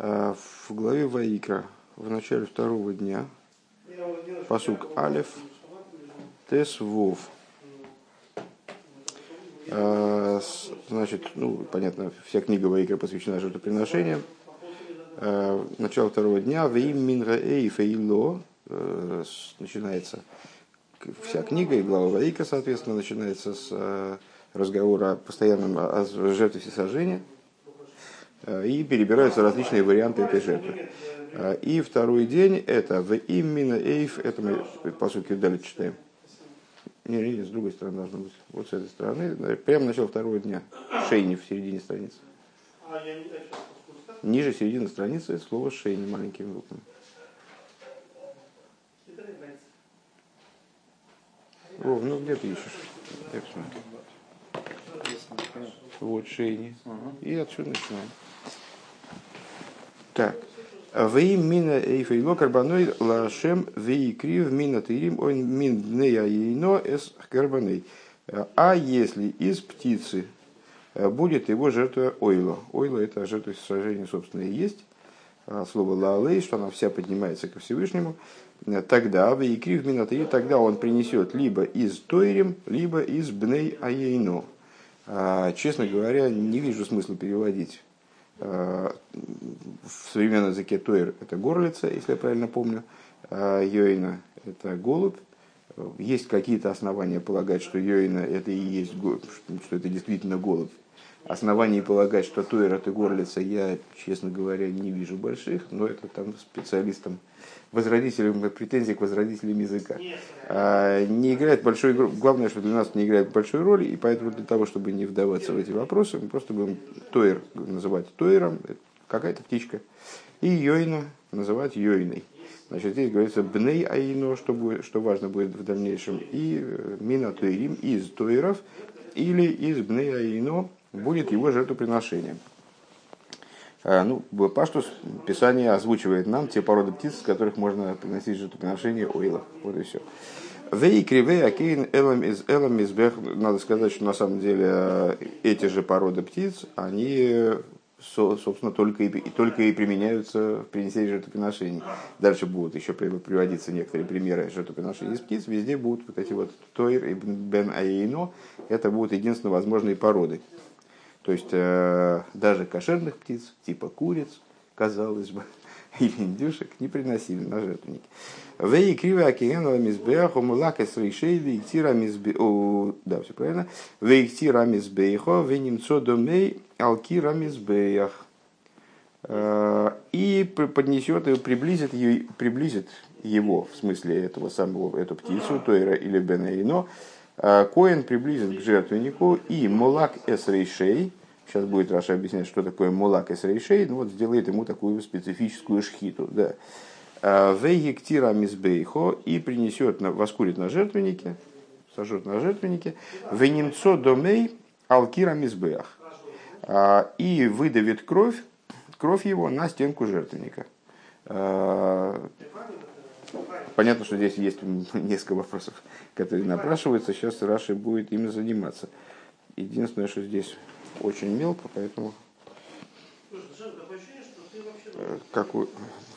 В главе Ваикра, в начале второго дня, посук Алев, Тес Вов. Значит, ну, понятно, вся книга Ваикра посвящена жертвоприношениям. Начало второго дня, Вим Минра Эйф Эйло, начинается вся книга и глава Ваика, соответственно, начинается с разговора о постоянном о жертве всесожжения и перебираются различные варианты этой жертвы. И второй день это в именно эйф, это мы по сути далее читаем. Не, не, с другой стороны должно быть. Вот с этой стороны. Прямо начало второго дня. Шейни в середине страницы. Ниже середины страницы слово шейни маленькими буквами. Вов, ну где ты ищешь? Я. Вот шейни. И отсюда начинаем. Так. Вей мина эйфейло карбаной лашем вей крив мина тырим он мин бнея ейно эс карбаней. А если из птицы будет его жертва ойло. Ойло это жертва сожжения, собственно, и есть. Слово лалей, что она вся поднимается ко Всевышнему. Тогда в Икрив Минатаи, тогда он принесет либо из Тойрим, либо из Бней Аейно. Честно говоря, не вижу смысла переводить в современном языке Тойр это горлица, если я правильно помню, а Йоина это голубь. Есть какие-то основания полагать, что Йоина это и есть голубь, что это действительно голубь. Оснований полагать, что Тойр это горлица, я, честно говоря, не вижу больших, но это там специалистам, возродителям, претензий к возродителям языка. А, не играет большой Главное, что для нас не играет большой роли, и поэтому для того, чтобы не вдаваться в эти вопросы, мы просто будем Тойр называть Тойром, какая-то птичка, и Йойна называть Йойной. Значит, здесь говорится бней аино, что, будет, что важно будет в дальнейшем, и э, мина тойрим из тойров, или из бней аино, будет его жертвоприношением. А, ну, Паштус Писание озвучивает нам те породы птиц, с которых можно приносить жертвоприношение ойла. Вот и все. Вей кривей акейн элам из элам из Надо сказать, что на самом деле э, эти же породы птиц, они собственно, только и, только и применяются в принесении жертвоприношений. Дальше будут еще приводиться некоторые примеры жертвоприношений из птиц. Везде будут вот эти вот Тойр и Бен Аейно. Это будут единственно возможные породы. То есть э, даже кошерных птиц, типа куриц, казалось бы, или индюшек, не приносили на жертвенники. Вей криве океанова мизбеаху мулака с рейшейли иктира мизбеаху, да, все правильно, вей иктира мизбеаху, вей немцо домей алкира мизбеах. Э, и поднесет и приблизит, приблизит его, в смысле этого самого, эту птицу, Тойра или Бенаино, а, Коин приблизит к жертвеннику и Мулак Эсрейшей, сейчас будет Раша объяснять, что такое Мулак Эсрейшей, ну вот сделает ему такую специфическую шхиту. Да. А, Вейгектира Мизбейхо и принесет, воскурит на жертвеннике, сожжет на жертвеннике, Венемцо Домей Алкира Мизбеах а, и выдавит кровь, кровь его на стенку жертвенника. Понятно, что здесь есть несколько вопросов, которые напрашиваются. Сейчас Раши будет ими заниматься. Единственное, что здесь очень мелко, поэтому... Э, как,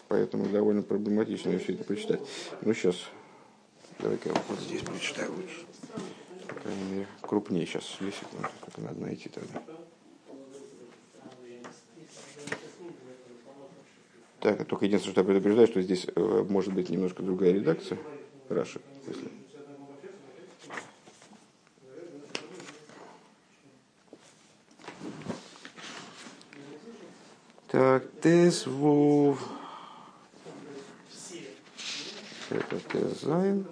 поэтому довольно проблематично все это прочитать. Ну, сейчас, давай-ка я вот здесь прочитаю лучше. По крайней мере, крупнее сейчас, две секунды, только надо найти тогда. Так, только единственное, что я предупреждаю, что здесь э, может быть немножко другая редакция. Раши, если. Так, тес вов. Это тес зайн.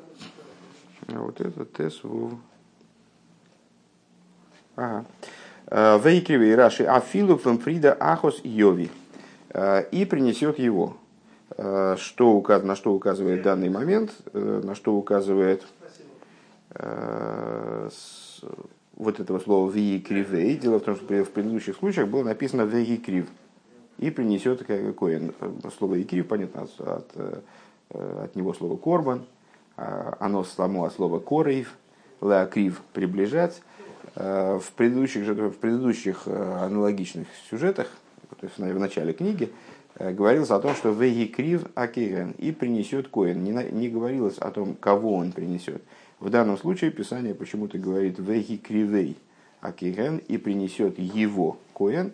А вот это тес вов. Ага. Э, Вейкривей Раши. Афилу фемфрида ахос йови. Э, и принесет его. Э, что, на что указывает данный момент, на что указывает вот этого слова «вии кривей». Дело в том, что в предыдущих случаях было написано «веги крив». И принесет какое слово «икрив», понятно, от, от него слово «корбан», а оно само от слова «корейв», «леакрив» – «приближать». В предыдущих, в предыдущих аналогичных сюжетах то есть в начале книги, говорилось о том, что веги крив акиген и принесет коин. Не, не говорилось о том, кого он принесет. В данном случае Писание почему-то говорит веги кривей акиген и принесет его коин.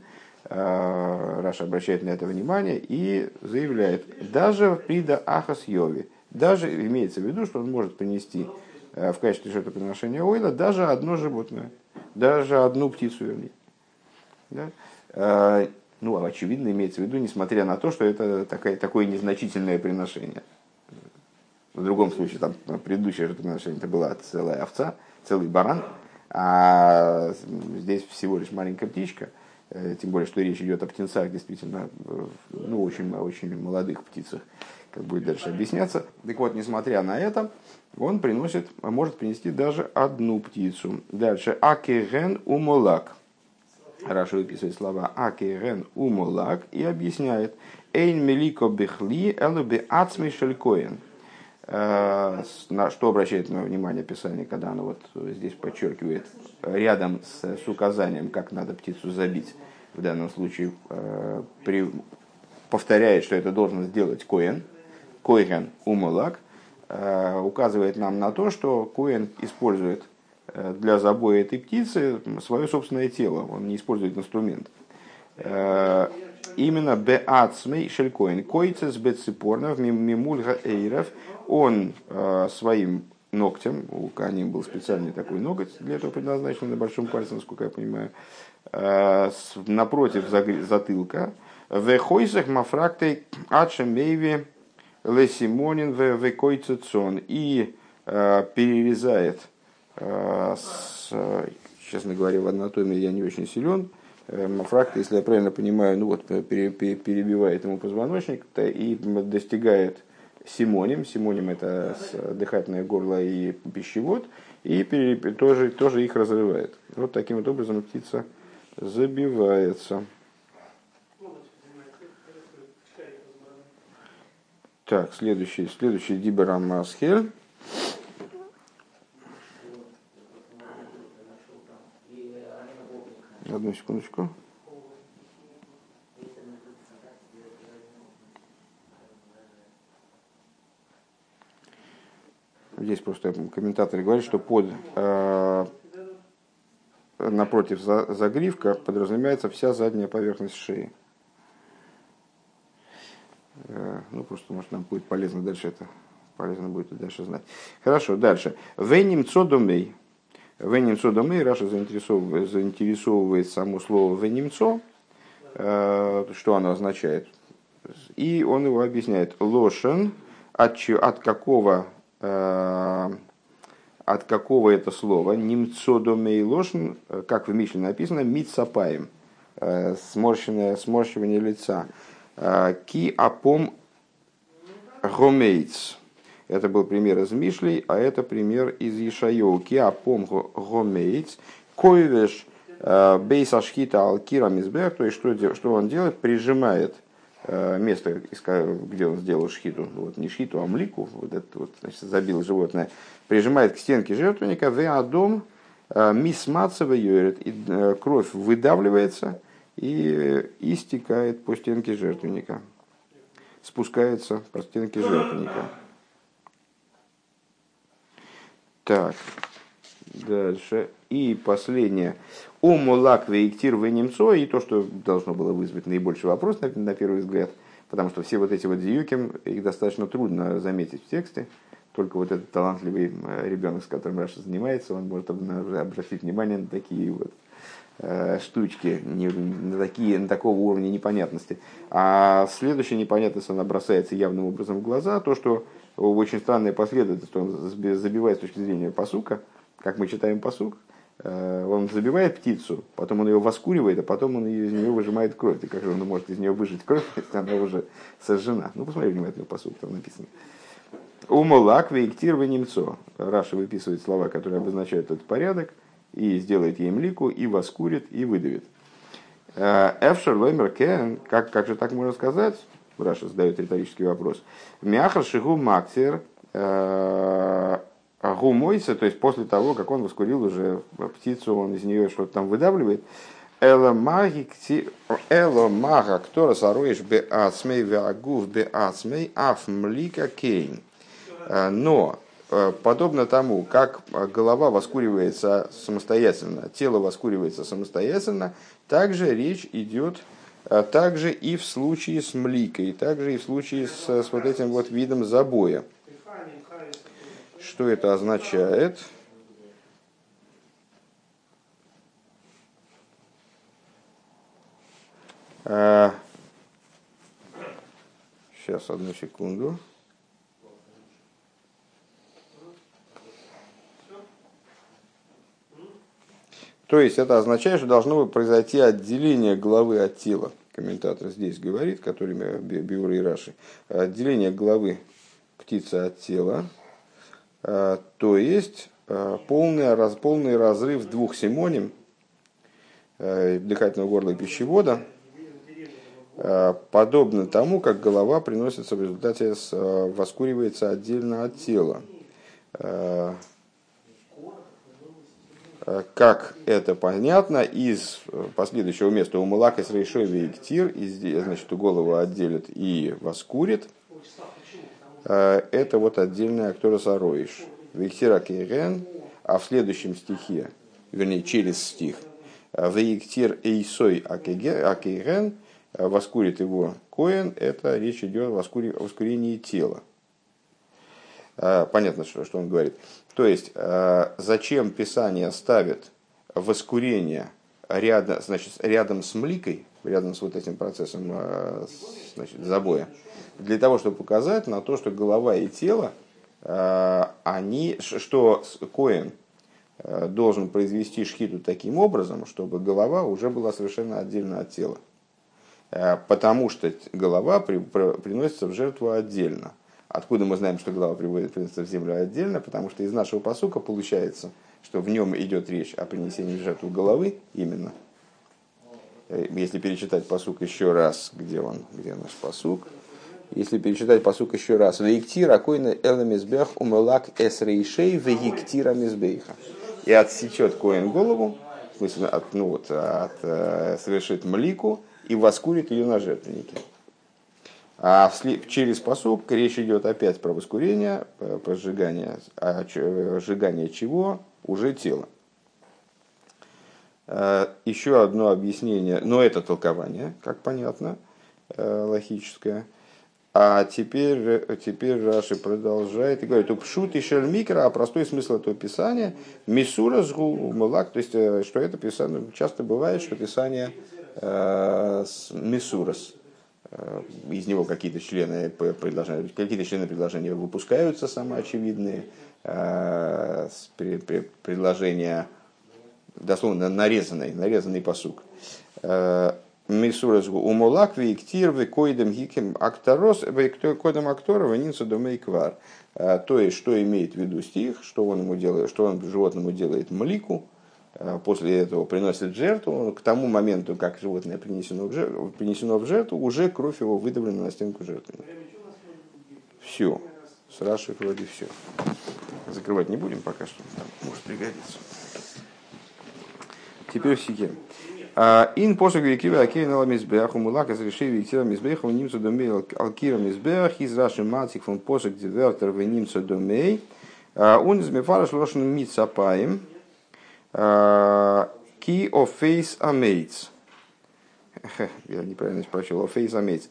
Раша обращает на это внимание и заявляет, даже при да ахас йови, даже имеется в виду, что он может принести в качестве жертвоприношения ойла даже одно животное, даже одну птицу, вернее. Да? Ну, очевидно, имеется в виду, несмотря на то, что это такое, такое незначительное приношение. В другом случае, там предыдущее жертвоприношение это была целая овца, целый баран, а здесь всего лишь маленькая птичка, э, тем более, что речь идет о птенцах, действительно, ну, очень, очень молодых птицах, как будет дальше объясняться. Так вот, несмотря на это, он приносит, может принести даже одну птицу. Дальше, акерен умолак. Раша выписывает слова акерен умолак и объясняет, эйн мелико бехли элу бе ацми шелькоен. Э, на что обращает на внимание Писание, когда оно вот здесь подчеркивает рядом с, с указанием, как надо птицу забить. В данном случае э, при, повторяет, что это должен сделать Коэн, Коэн Умалак, э, указывает нам на то, что Коэн использует для забоя этой птицы свое собственное тело, он не использует инструмент именно беацмей шелькоин. Койцес беципорнов мимульга эйров. Он э, своим ногтем, у Кани был специальный такой ноготь для этого предназначен на большом пальце, насколько я понимаю, э, напротив затылка. Вехойсах мафрактой ачемейви лесимонин векойцецон. И э, перерезает, честно говоря, в анатомии я не очень силен, Мафракта, если я правильно понимаю, ну вот перебивает ему позвоночник и достигает симоним. Симоним это дыхательное горло и пищевод. И тоже, тоже их разрывает. Вот таким вот образом птица забивается. Так, следующий, следующий Диберам Масхель. Одну секундочку. Здесь просто комментаторы говорят, что под э, напротив за, загривка подразумевается вся задняя поверхность шеи. Э, ну, просто, может, нам будет полезно дальше это полезно будет дальше знать. Хорошо, дальше. Веним цодумей. Венемцо домы, Раша заинтересовывает, заинтересовывает само слово венемцо, э, что оно означает. И он его объясняет. Лошен, от, от какого э, от какого это слово, немцо домей лошен, как в Мишле написано, мицапаем, э, сморщенное, сморщивание лица. Ки апом гомейц, это был пример из Мишлей, а это пример из Ишайоу. Киапом гомейц, койвеш э, бейс ашхита алкира мизбех, то есть что, что он делает? Прижимает э, место, где он сделал шхиту, вот не шхиту, а млику, вот это вот, значит, забил животное, прижимает к стенке жертвенника, в адом э, мисмацева йорит, и кровь выдавливается и истекает по стенке жертвенника, спускается по стенке жертвенника. Так, дальше. И последнее. Омулак вейктир немцо и то, что должно было вызвать наибольший вопрос на, на первый взгляд, потому что все вот эти вот зиюки, их достаточно трудно заметить в тексте. Только вот этот талантливый ребенок, с которым Раша занимается, он может обратить внимание на такие вот э, штучки, не, на, такие, на такого уровня непонятности. А следующая непонятность, она бросается явным образом в глаза, то, что очень странная последовательность, он забивает с точки зрения посука, как мы читаем посук, э, он забивает птицу, потом он ее воскуривает, а потом он из нее выжимает кровь. И как же он может из нее выжить кровь, если она уже сожжена? Ну, посмотри внимательно посук, там написано. Умолак вейктир немцо. Раша выписывает слова, которые обозначают этот порядок, и сделает ей млику, и воскурит, и выдавит. Э, Эфшер лоймер кен, как, как же так можно сказать? Раша задает риторический вопрос. Мяхар шигу мактер э, гумойся, то есть после того, как он воскурил уже птицу, он из нее что-то там выдавливает. Эломага, кто сароиш бе ацмей веагув бе ацмей аф млика кейн. Но Э, подобно тому, как голова воскуривается самостоятельно, тело воскуривается самостоятельно, также речь идет э, также и в случае с мликой, также и в случае с, с вот этим вот видом забоя. Что это означает? Сейчас, э, одну секунду. То есть это означает, что должно произойти отделение головы от тела. Комментатор здесь говорит, который Биура и Раши. Отделение головы птицы от тела. А, то есть а, полный, раз, полный разрыв двух симоним, а, дыхательного горла и пищевода, подобно тому, как голова приносится в результате, воскуривается отдельно от тела. Э, как это понятно из э, последующего места у Малака с Рейшой Вейктир, и здесь, значит, голову отделят и воскурит, э, это вот отдельная актора Сароиш. Вейктира Кейген, а в следующем стихе, вернее, через стих, Вейктир Эйсой Акейген, воскурит его Коэн, это речь идет о воскурении тела. Понятно, что, он говорит. То есть, э, зачем Писание ставит воскурение рядом, значит, рядом с мликой, рядом с вот этим процессом э, значит, забоя, для того, чтобы показать на то, что голова и тело, они, что Коэн должен произвести шхиту таким образом, чтобы голова уже была совершенно отдельно от тела. Потому что голова приносится в жертву отдельно. Откуда мы знаем, что голова приводит принца в землю отдельно? Потому что из нашего посука получается, что в нем идет речь о принесении в жертву головы именно. Э, если перечитать посук еще раз, где он, где наш посук, если перечитать посук еще раз, «Вейктир акойна эламизбех умелак эсрейшей вейктира мизбейха». И отсечет коин голову, в смысле, от, ну вот, от, э, совершит млику и воскурит ее на жертвеннике. А через посук речь идет опять про воскурение, про сжигание, а сжигание чего? Уже тело. Э, еще одно объяснение, но это толкование, как понятно, э, логическое. А теперь, теперь Раши продолжает и говорит, упшут и шельмикро, а простой смысл этого писания, мисура мулак, то есть, э, что это писание, часто бывает, что писание э, мисурас, Э, из него какие-то члены предложения, какие-то члены предложения выпускаются самоочевидные, э, предложения дословно нарезанный, нарезанный посук. Э, Мисуразгу умолак виктир койдем гикем акторос койдем актора ванинца домейквар. То есть, что имеет в виду стих, что он ему делает, что он животному делает млику, Э, после этого приносит жертву, к тому моменту, как животное принесено в жертву, принесено в жертву уже кровь его выдавлена на стенку жертвы. Все. С Рашей вроде все. Закрывать не будем пока что, может пригодиться. Теперь в сике. А, ин посуг викива акейна ламизбех, умулак из решеви виктира мизбех, у немцу домей алкира мизбех, из раши матик фон посуг дивертер в немцу домей, а, он из мефараш лошен мицапаем, Ки офейс амейтс. Я неправильно прочел. Офейс амейтс.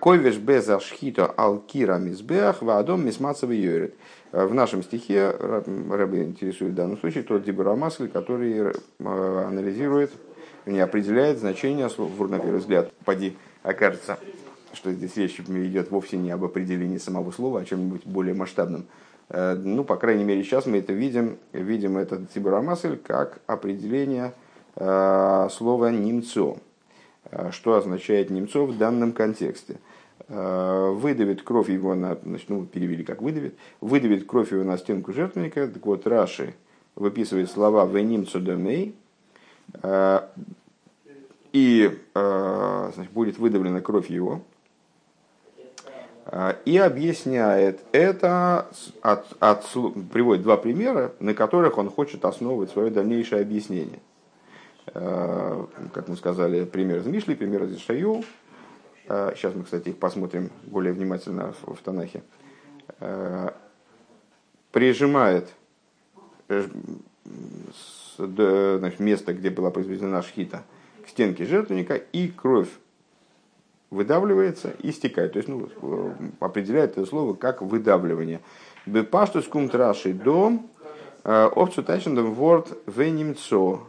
Койвеш без ашхито алкира мизбех вадом мисмацев йорит. В нашем стихе Рэбе интересует в данном случае тот Дибурамасль, который анализирует, не определяет значение слов, на первый взгляд. Поди, окажется, что здесь речь идет вовсе не об определении самого слова, а о чем-нибудь более масштабном. Э, ну, по крайней мере, сейчас мы это видим, видим этот тибурамасль как определение э, слова «немцо». Э, что означает «немцо» в данном контексте? Выдавит кровь его на, значит, ну, перевели как выдавит, выдавит кровь его на стенку жертвенника. Так вот, Раши выписывает слова «в немцо домей», и значит, будет выдавлена кровь его, и объясняет это, от, от, приводит два примера, на которых он хочет основывать свое дальнейшее объяснение. как мы сказали, пример из Мишли, пример из Шаю. Сейчас мы, кстати, их посмотрим более внимательно в Танахе. Прижимает значит, место, где была произведена шхита, к стенке жертвенника, и кровь выдавливается и стекает. То есть ну, определяет это слово как выдавливание. Бепаштус кумтраши дом э, опцию тачендом ворд венимцо.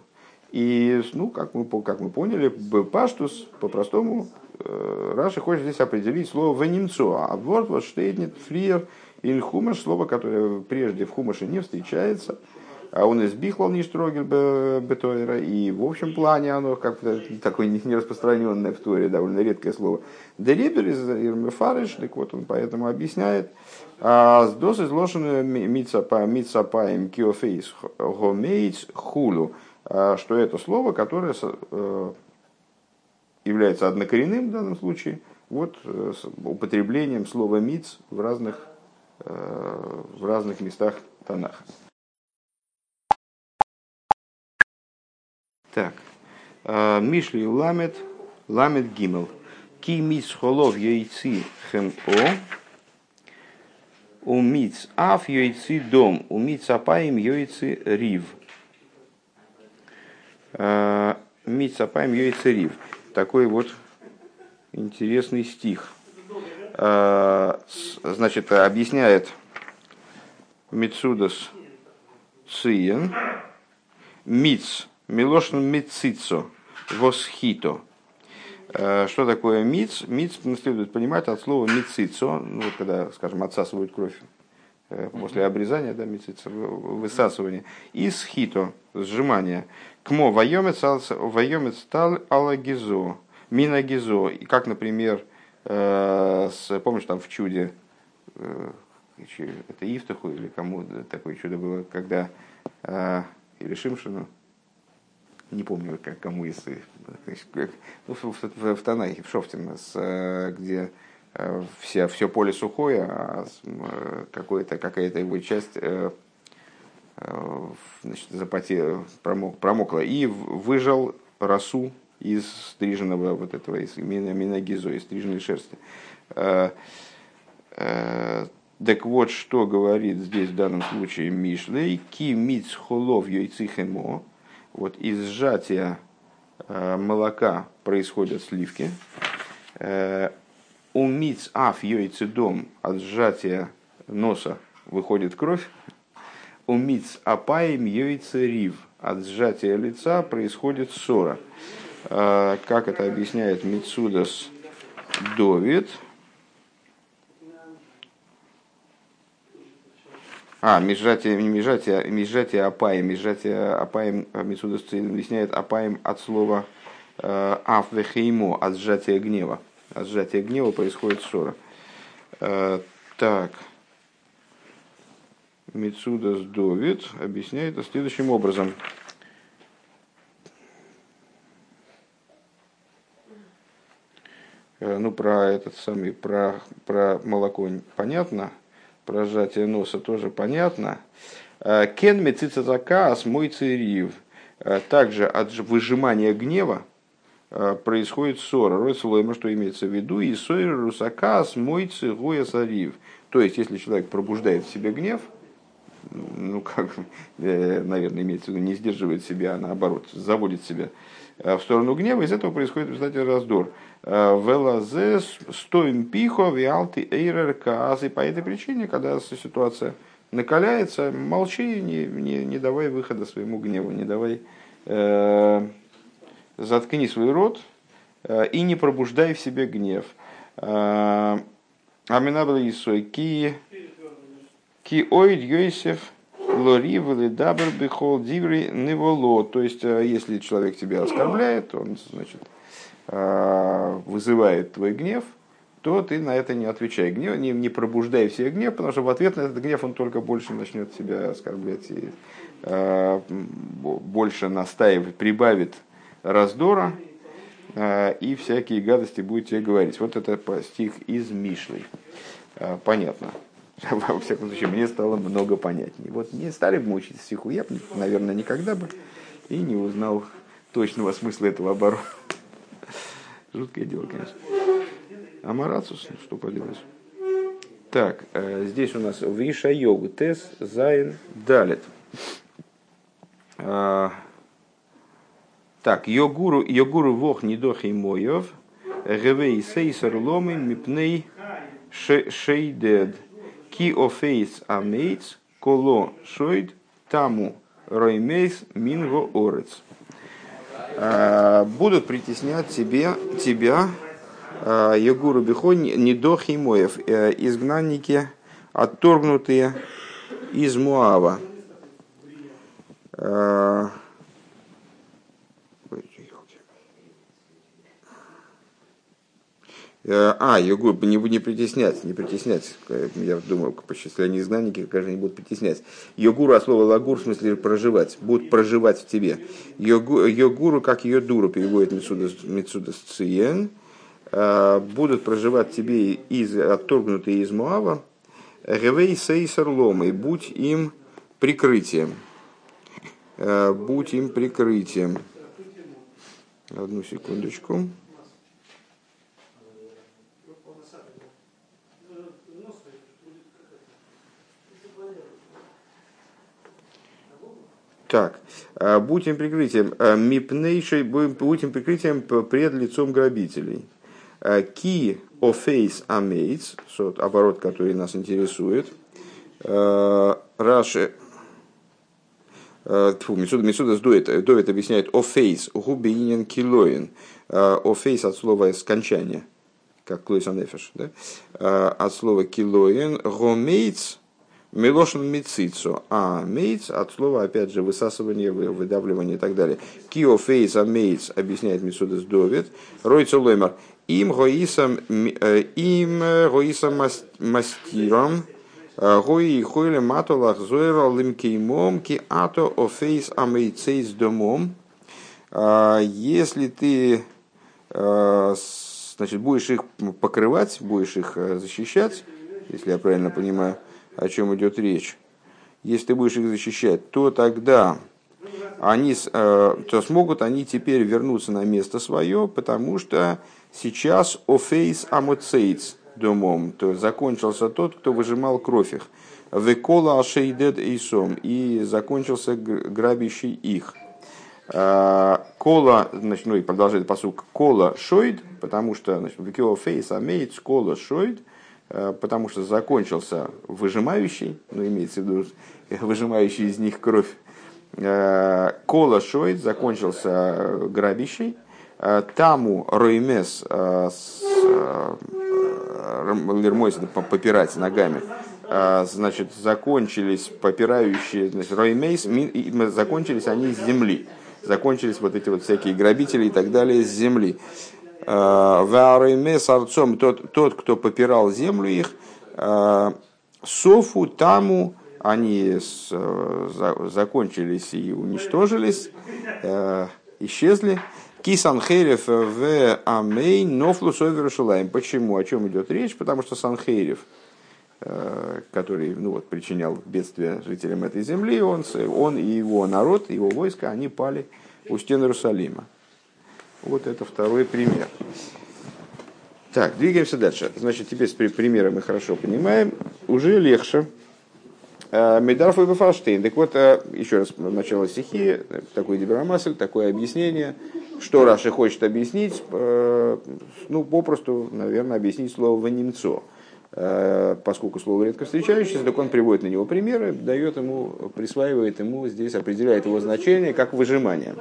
И, ну, как мы, как мы поняли, бепаштус по-простому э, Раши хочет здесь определить слово венимцо. А ворд вот штейтнет фриер или хумаш, слово, которое прежде в хумаше не встречается – а он из Бихлал не штрогель бетойра, и в общем плане оно как такое не распространенное в Торе, довольно редкое слово. Дерибер из Ирмефариш, так вот он поэтому объясняет, а с дос изложены мицапаем киофейс гомейц хулу, а, что это слово, которое э, является однокоренным в данном случае, вот э, с употреблением слова миц в разных, э, в разных местах Танаха. Так. А, Мишли ламет, ламет гимел. Ки миц холов яйци хэм о. У миц аф яйци дом. У миц апаем яйци рив. А, миц апаем яйци рив. Такой вот интересный стих. А, значит, объясняет Мицудас Циен. Миц Милошн мицицо, восхито. Э, что такое миц? Миц следует понимать от слова мицицо, ну, вот когда, скажем, отсасывают кровь э, после обрезания, да, мицицо, высасывание, и схито, сжимание. Кмо вайомец стал алагизо, минагизо, и как, например, э, с, помнишь, там в чуде, это Ифтаху или кому такое чудо было, когда или Шимшину, не помню, как, кому из, ну, в, в, в Танахе, в Шофтин, с, э, где э, вся, все поле сухое, а э, какая-то его часть значит, запотела, промок, промокла, и выжал росу из стриженного вот этого, из миногизо, из стриженной шерсти. Так вот, что говорит здесь в данном случае Мишлей, ки миц холов йойцихемо, вот из сжатия э, молока происходят сливки. Э, у миц аф дом от сжатия носа выходит кровь. У миц апаем рив от сжатия лица происходит ссора. Э, как это объясняет Мицудас Довид – А, межатие, не межатие, межатие апаем. Межатие апаем Митсуда объясняет апаем от слова э, афвехеймо, от сжатия гнева. От сжатия гнева происходит ссора. Э, так. Мицудас Довид объясняет это следующим образом. Э, ну, про этот самый, про, про молоко понятно, про носа тоже понятно. Э, кен мецицазакас мой цирив. Э, также от выжимания гнева э, происходит ссора. Рой слойма, что имеется в виду, и сойр русакас мой цигуя сарив. То есть, если человек пробуждает в себе гнев, ну, как, наверное, имеется в виду, не сдерживает себя, а наоборот, заводит себя в сторону гнева, из этого происходит в результате раздор. Велазе стоим пихо виалти эйрер каас. И по этой причине, когда ситуация накаляется, молчи, не, не, не давай выхода своему гневу, не давай, э, заткни свой рот э, и не пробуждай в себе гнев. Э, Аминабл Исой ки ойд Йосиф лори дабр бихол диври неволо. То есть, э, если человек тебя оскорбляет, он, значит, Э, вызывает твой гнев, то ты на это не отвечай. Гнев, не, не пробуждай в себе гнев, потому что в ответ на этот гнев он только больше начнет себя оскорблять и э, больше настаивать, прибавит раздора э, и всякие гадости будет тебе говорить. Вот это стих из Мишлы. Э, понятно. Во всяком случае, мне стало много понятнее. Вот не стали бы мучить стиху, я бы, наверное, никогда бы и не узнал точного смысла этого оборота. Жуткое дело, конечно. Амарацус, что поделаешь. Так, э, здесь у нас Виша Йогу, Тес, Зайн, Далит. А, так, Йогуру, Йогуру Вох Нидохи Моев, Гевей Сейсер Ломы Мипней Шейдед, Ки Офейс Амейц, Коло Шойд, Таму Роймейс Минго Орец. А, будут притеснять тебе, тебя, а, Егуру Бихон, Недохи Моев, э, изгнанники, отторгнутые из Муава. А, э, а, Югу, не, не притеснять, не притеснять. Я думаю, если они изгнанники, как же они будут притеснять. Йогуру, а слово лагур, в смысле проживать, будут проживать в тебе. Йогуру, как йодуру, переводит Мицудас Циен, Э, будут проживать тебе из, отторгнутые из Муава, Ревей Сейсер Ломой, будь им прикрытием. Э, будь им прикрытием. Одну секундочку. Так, э, будь им прикрытием, мипнейшей, будь им прикрытием пред лицом грабителей. Ки офейс амейц, оборот, который нас интересует. Э, Раши, э, Тьфу, Мисудас Дует, Дует объясняет офейс, губинин килоин. Э, офейс от слова скончание, как Клойсан Нефеш, да? от слова килоин. Гомейц, Милошин мицицу, а мейц от слова, опять же, высасывание, выдавливание и так далее. Кио фейс а мейц объясняет Мисудас Довид. Ройца лоймер. Им гоисам, э, им гоисам мастиром, э, гои хойле матолах зойра лимкеймом ки ато офейс амейцейс домом. А, если ты э, значит, будешь их покрывать, будешь их защищать, если я правильно понимаю, о чем идет речь, если ты будешь их защищать, то тогда они, э, то смогут они теперь вернуться на место свое, потому что сейчас офейс амоцейц домом, то закончился тот, кто выжимал кровь их. Векола ашейдед эйсом, и закончился грабящий их. Э, кола, значит, ну и продолжает посук, кола шойд, потому что, значит, векола фейс амейц, кола шойд, потому что закончился выжимающий, ну, имеется в виду выжимающий из них кровь, э, Кола Шойд закончился грабящий, э, Таму Роймес с Лермойс попирать ногами, значит, закончились попирающие, значит, Роймейс, закончились они с земли. Закончились вот эти вот всякие грабители и так далее с земли. Э, Варуме с отцом, тот, тот, кто попирал землю их, э, Софу, Таму, они за, закончились и уничтожились, э, исчезли. Кисан Херев в Амей Нофлу Совершилаем. Почему? О чем идет речь? Потому что Санхейрев, который ну, вот, причинял бедствие жителям этой земли, он, он и его народ, его войска, они пали у стен Иерусалима. Вот это второй пример. Так, двигаемся дальше. Значит, теперь с примером мы хорошо понимаем. Уже легче. А, Медарф и Бефаштейн. Так вот, а, еще раз, начало стихи, такой дебрамасль, такое объяснение. Что Раши хочет объяснить? А, ну, попросту, наверное, объяснить слово «ванимцо». Поскольку слово редко встречающееся, так он приводит на него примеры, дает ему, присваивает ему, здесь определяет его значение как выжимание.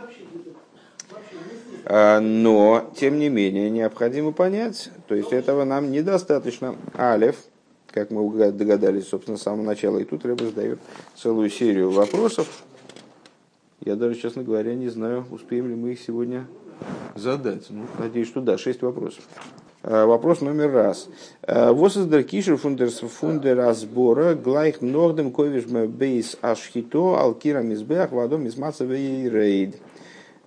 А, но, тем не менее, необходимо понять, то есть этого нам недостаточно. Алев, как мы догадались, собственно, с самого начала, и тут Рэба задает целую серию вопросов. Я даже, честно говоря, не знаю, успеем ли мы их сегодня задать. Ну, надеюсь, что да, шесть вопросов. А, вопрос номер раз. А, Kischer von der, von der Asbora gleich noch dem Kovish Beis Ashito Alkira Mizbeach Vadom Izmацевей Рейд?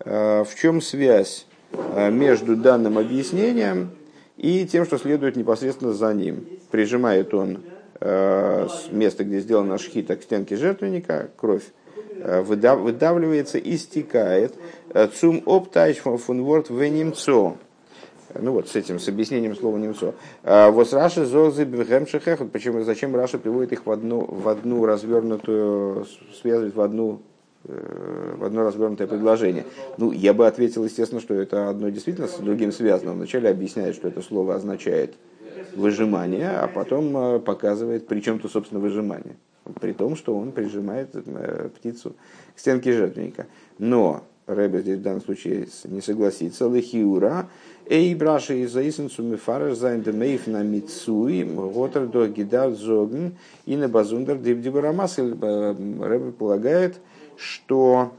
Э, в чем связь э, между данным объяснением и тем, что следует непосредственно за ним. Прижимает он э, с места, где сделана шхита, к стенке жертвенника, кровь, выдавливается, истекает. Цум оптайч фун ворд в немцо. Ну вот с этим, с объяснением слова немцо. Вот Раши зозы бхемшехех. Почему, зачем Раша приводит их в одну, в одну развернутую, связывает в одну в одно развернутое предложение. Ну, я бы ответил, естественно, что это одно действительно с другим связано. Вначале объясняет, что это слово означает выжимание, а потом показывает, при чем то, собственно, выжимание при том, что он прижимает э, птицу к стенке жертвенника. Но Рэбе здесь в данном случае не согласится. Лехиура, эй браши из заисенцу мифараш зайн демейф на мицуи, готер гидар зогн и на базундер дибдибарамас. Э, Рэбе полагает, что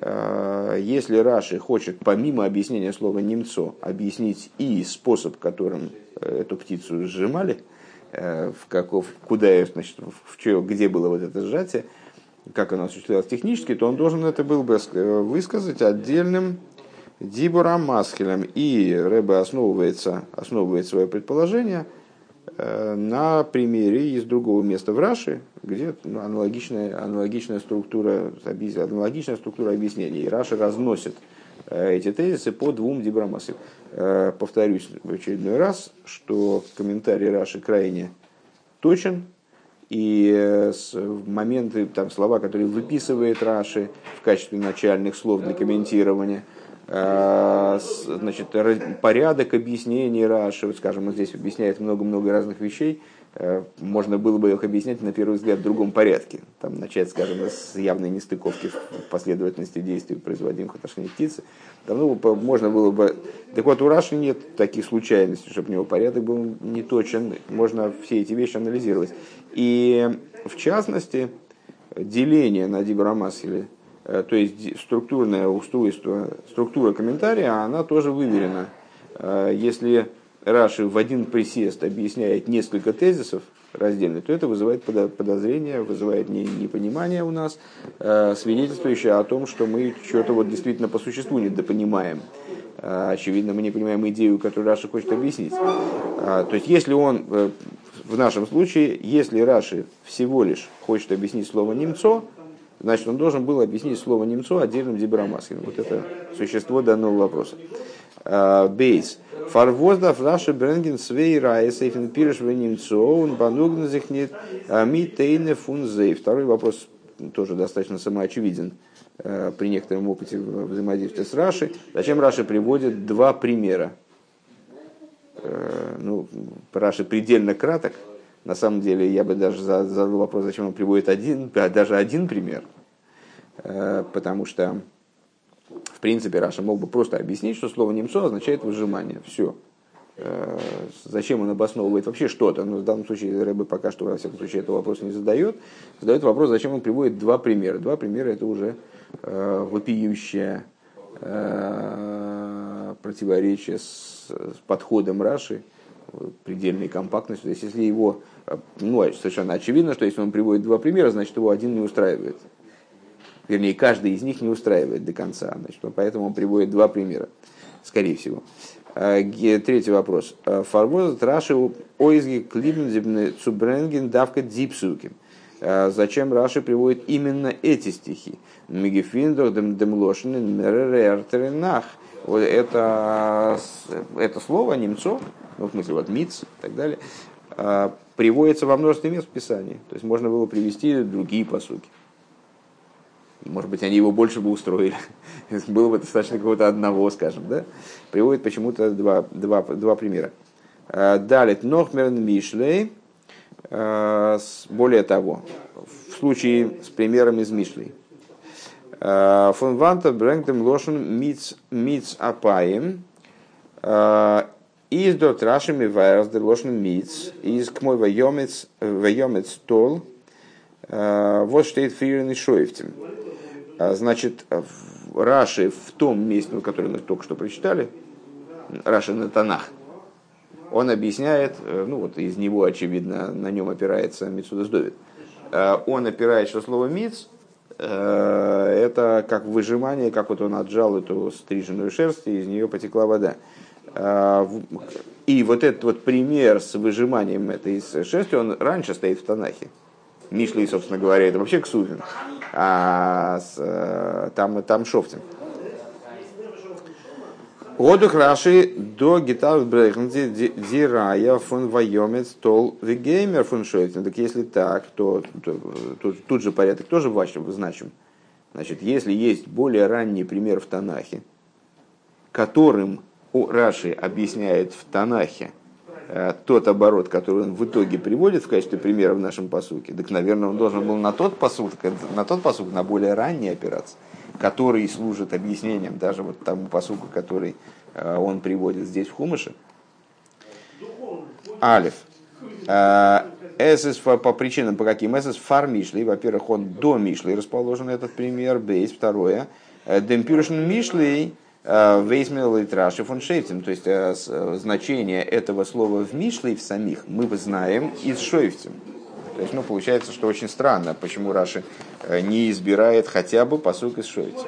э, если Раши хочет помимо объяснения слова немцо объяснить и способ, которым эту птицу сжимали, Э, в каков, куда, значит, в чё, где было вот это сжатие, как оно осуществлялось технически, то он должен это был бы э, высказать отдельным Дибуром Масхелем. И Рэбе основывается, основывает свое предположение э, на примере из другого места в Раши, где ну, аналогичная, аналогичная, структура, аналогичная структура объяснений. И Раши разносит эти тезисы по двум дибрамасам. Э, повторюсь в очередной раз, что комментарий Раши крайне точен, и э, моменты, там, слова, которые выписывает Раши в качестве начальных слов для комментирования, э, значит, порядок объяснений Раши, вот, скажем, он здесь объясняет много-много разных вещей, можно было бы их объяснять на первый взгляд в другом порядке. Там начать, скажем, с явной нестыковки в последовательности действий, производимых в отношении птицы, там, ну, можно было бы... Так вот, у Раши нет таких случайностей, чтобы у него порядок был не точен. Можно все эти вещи анализировать. И, в частности, деление на Дибрамас, или, э, то есть структурное устройство, структура комментария, она тоже выверена. Э, если Раши в один присест объясняет несколько тезисов, раздельно, то это вызывает подозрение, вызывает непонимание у нас, э, свидетельствующее о том, что мы что-то вот действительно по существу недопонимаем. Э, очевидно, мы не понимаем идею, которую Раши хочет объяснить. Э, то есть, если он, в нашем случае, если Раши всего лишь хочет объяснить слово «немцо», значит, он должен был объяснить слово «немцо» отдельным дибрамаскиным. Вот это существо данного вопроса. Бейс. Фарвоздав Раша Бренген Свей Райс Эйфен Пирш Венемцоун Банугн Зихнит Ми Тейне Фунзей. Второй вопрос тоже достаточно самоочевиден э, при некотором опыте взаимодействия с Рашей. Зачем Раши приводит два примера? Ну, Раши предельно краток. На самом деле, я бы даже задал вопрос, зачем он приводит один, даже один пример. Э, потому что в принципе, Раша мог бы просто объяснить, что слово немцо означает выжимание. Все. Э, зачем он обосновывает вообще что-то? Но в данном случае Рэбе пока что, во всяком случае, этого вопроса не задает. Задает вопрос, зачем он приводит два примера. Два примера это уже э, вопиющее противоречие с подходом Раши, предельной компактностью. То есть, если его, э, ну, совершенно очевидно, что если он приводит два примера, значит, его один не устраивает вернее, каждый из них не устраивает до конца. Значит, поэтому он приводит два примера, скорее всего. А, третий вопрос. А, Фарвоза Раши Ойзги Клибн Цубренген Давка Дипсукин. А, зачем Раши приводит именно эти стихи? Мегефиндор демлошин меререртеренах. Вот это, это слово немцо, ну, в смысле, вот миц и так далее, приводится во множестве мест в Писании. То есть можно было привести другие посуки. Может быть, они его больше бы устроили. Было бы достаточно какого-то одного, скажем. Да? Приводит почему-то два, два, два примера. Э, далее, Нохмерн Мишлей. Э, более того, в случае с примером из Мишлей. Э, Фон Ванта Брэнгдем Лошен Миц Апаем. Из дот Рашими Вайрс де Лошен Миц. Из к мой Вайомец Тол. Вот стоит Фирен и Шоевтем. А, значит, Раши в том месте, который мы только что прочитали, Раши на Танах, он объясняет, э, ну вот из него, очевидно, на нем опирается Митсудас Довид, э, он опирает, что слово «миц» э, это как выжимание, как вот он отжал эту стриженную шерсть, и из нее потекла вода. И вот этот вот пример с выжиманием этой шерсти, он раньше стоит в Танахе. Мишлей, собственно говоря, это вообще Ксувин, а с, там, там Шофтин. Одух Раши до гитар брейхн дирая фон вайомец тол вегеймер фон шойтен. Так если так, то, то тут, тут же порядок тоже вашим значим. Значит, если есть более ранний пример в Танахе, которым у Раши объясняет в Танахе э, тот оборот, который он в итоге приводит в качестве примера в нашем посуке, так, наверное, он должен был на тот посук, на тот посук, на более ранний опираться который служит объяснением даже вот тому посуку, который э, он приводит здесь в Хумыше. Алиф. Э, эсэс по причинам, по каким? Эсэс фар Мишли. Во-первых, он до Мишли расположен этот пример. Бейс. Второе. Э, Демпюршн Мишли. Вейсмел и Траши фон Шейфтин. То есть значение этого слова в Мишле в самих мы знаем из Шойфтин. То есть, ну, получается, что очень странно, почему Раши э, не избирает хотя бы посук из Шойца.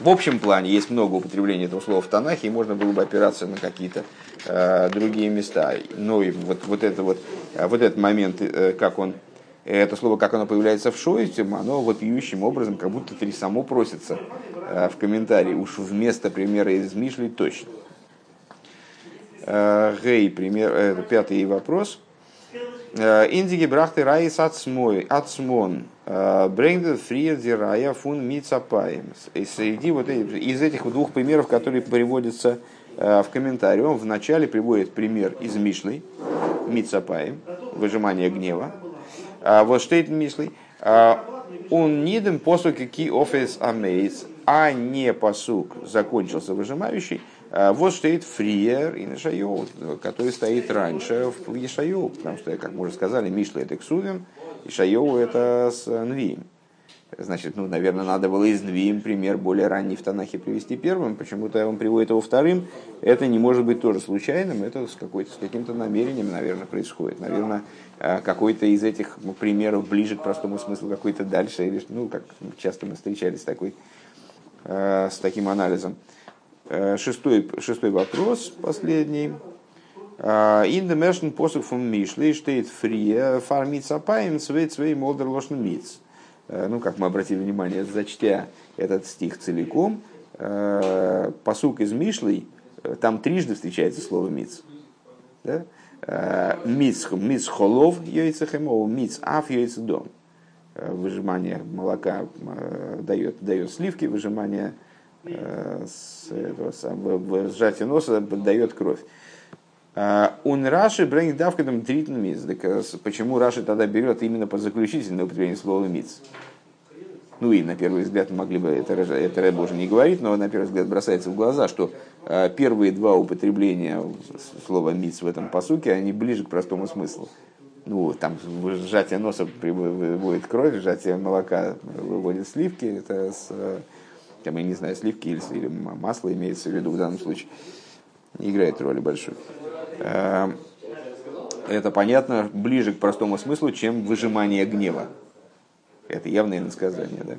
В общем плане есть много употреблений этого слова в Танахе, и можно было бы опираться на какие-то э, другие места. Но и вот, вот, это вот, э, вот этот момент, э, как он, это слово, как оно появляется в Шойце, оно вопиющим образом, как будто три само просится э, в комментарии. Уж вместо примера из Мишли точно. Э, Гей, пример, э, пятый вопрос – Индиги брахты раис ацмон. Э, Брейнгден фриер дирая фун. И среди вот из этих двух примеров, которые приводятся э, в комментарии, он вначале приводит пример из Мишлей, мицапаем, выжимание гнева. Вот штейт Мишлей. Он нидем посук ки офис амейс, а не посук закончился выжимающий. А, вот стоит Фриер и Нешайо, который стоит раньше в Ешайо, потому что, как мы уже сказали, Мишла это Ксувим, Ишайо это с Нвием. Значит, ну, наверное, надо было из Нвиим пример более ранний в Танахе привести первым, почему-то он приводит его вторым. Это не может быть тоже случайным, это с, с каким-то намерением, наверное, происходит. Наверное, а, какой-то из этих примеров ближе к простому смыслу, какой-то дальше, или, ну, как часто мы встречались с, такой, а, с таким анализом. Э, шестой, шестой вопрос, последний. In the Mershon посук фун Мишли штейт фрия фармица паем свей свей молдер лошн миц. Э, ну, как мы обратили внимание, зачтя этот стих целиком, э, посук из Мишлей, там трижды встречается слово миц. Да? Миц, миц холов йойцехемов, миц аф дом. Выжимание молока дает, дает сливки, выжимание Э, с этого самого, сжатие носа дает кровь. Он а, Раши бренит давкадом тритн миц. Э, почему Раши тогда берет именно по заключительное употребление слова миц? Ну и на первый взгляд могли бы это, это Рэб уже не говорить, но на первый взгляд бросается в глаза, что э, первые два употребления слова миц в этом посуке, они ближе к простому смыслу. Ну, там сжатие носа выводит кровь, сжатие молока выводит сливки, это с, там, я не знаю, сливки или, или масло имеется в виду в данном случае, не играет роли большой. Эм, это понятно ближе к простому смыслу, чем выжимание гнева. Это явное иносказание, да.